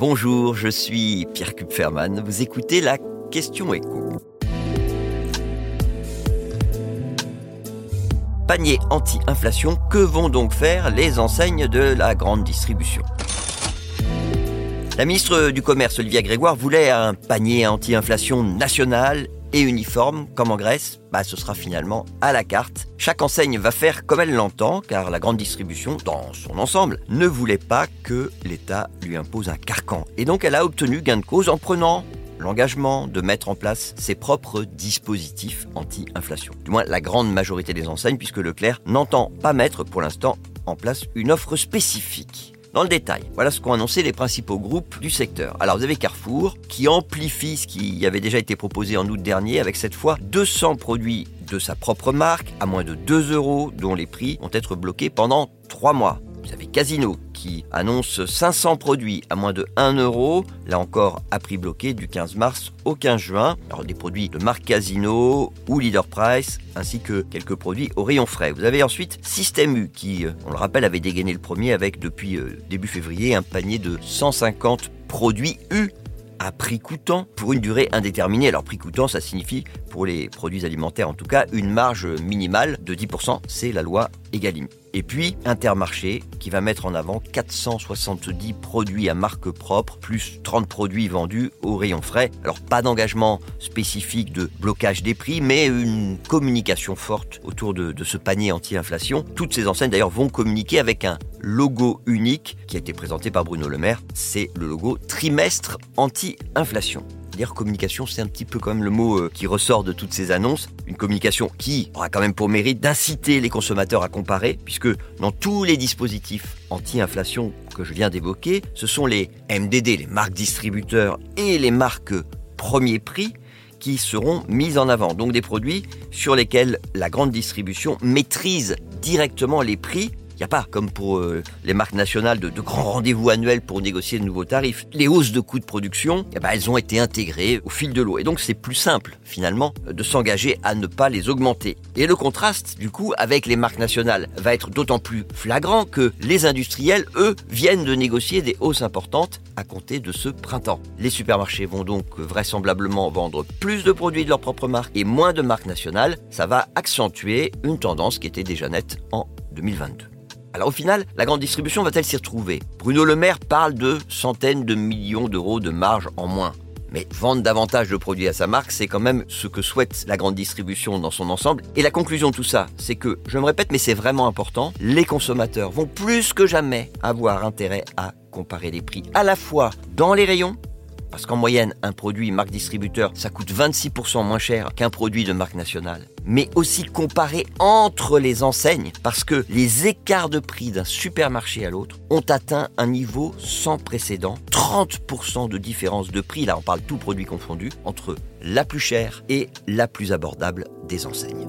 Bonjour, je suis Pierre Kupferman. Vous écoutez la question écho. Panier anti-inflation, que vont donc faire les enseignes de la grande distribution? La ministre du Commerce, Olivia Grégoire, voulait un panier anti-inflation national et uniforme, comme en Grèce, bah, ce sera finalement à la carte. Chaque enseigne va faire comme elle l'entend, car la grande distribution, dans son ensemble, ne voulait pas que l'État lui impose un carcan. Et donc elle a obtenu gain de cause en prenant l'engagement de mettre en place ses propres dispositifs anti-inflation. Du moins la grande majorité des enseignes, puisque Leclerc n'entend pas mettre pour l'instant en place une offre spécifique. Dans le détail, voilà ce qu'ont annoncé les principaux groupes du secteur. Alors vous avez Carrefour qui amplifie ce qui avait déjà été proposé en août dernier avec cette fois 200 produits de sa propre marque à moins de 2 euros dont les prix vont être bloqués pendant 3 mois. Vous avez Casino qui annonce 500 produits à moins de 1 euro, là encore à prix bloqué du 15 mars au 15 juin. Alors des produits de marque Casino ou Leader Price, ainsi que quelques produits au rayon frais. Vous avez ensuite Système U qui, euh, on le rappelle, avait dégainé le premier avec depuis euh, début février un panier de 150 produits U à prix coûtant pour une durée indéterminée. Alors prix coûtant, ça signifie pour les produits alimentaires en tout cas une marge minimale de 10%, c'est la loi Et puis Intermarché qui va mettre en avant 470 produits à marque propre plus 30 produits vendus au rayon frais. Alors pas d'engagement spécifique de blocage des prix mais une communication forte autour de, de ce panier anti-inflation. Toutes ces enseignes d'ailleurs vont communiquer avec un logo unique qui a été présenté par Bruno Le Maire. C'est le logo trimestre anti-inflation dire communication, c'est un petit peu quand même le mot euh, qui ressort de toutes ces annonces. Une communication qui aura quand même pour mérite d'inciter les consommateurs à comparer, puisque dans tous les dispositifs anti-inflation que je viens d'évoquer, ce sont les MDD, les marques distributeurs et les marques premier prix qui seront mises en avant. Donc des produits sur lesquels la grande distribution maîtrise directement les prix n'y a pas, comme pour euh, les marques nationales, de, grands rendez-vous annuels pour négocier de nouveaux tarifs. Les hausses de coûts de production, eh ben, elles ont été intégrées au fil de l'eau. Et donc c'est plus simple, finalement, de s'engager à ne pas les augmenter. Et le contraste, du coup, avec les marques nationales va être d'autant plus flagrant que les industriels, eux, viennent de négocier des hausses importantes à compter de ce printemps. Les supermarchés vont donc vraisemblablement vendre plus de produits de leur propre marque et moins de marques nationales. Ça va accentuer une tendance qui était déjà nette en 2022. Alors au final, la grande distribution va-t-elle s'y retrouver? Bruno Le Maire parle de centaines de millions d'euros de marge en moins. Mais vendre davantage de produits à sa marque, c'est quand même ce que souhaite la grande distribution dans son ensemble. Et la conclusion de tout ça, c'est que, je me répète, mais c'est vraiment important, les consommateurs vont plus que jamais avoir intérêt à comparer les prix à la fois dans les rayons parce qu'en moyenne, un produit marque distributeur, ça coûte 26% moins cher qu'un produit de marque nationale. Mais aussi comparé entre les enseignes, parce que les écarts de prix d'un supermarché à l'autre ont atteint un niveau sans précédent. 30% de différence de prix, là on parle tout produit confondu, entre la plus chère et la plus abordable des enseignes.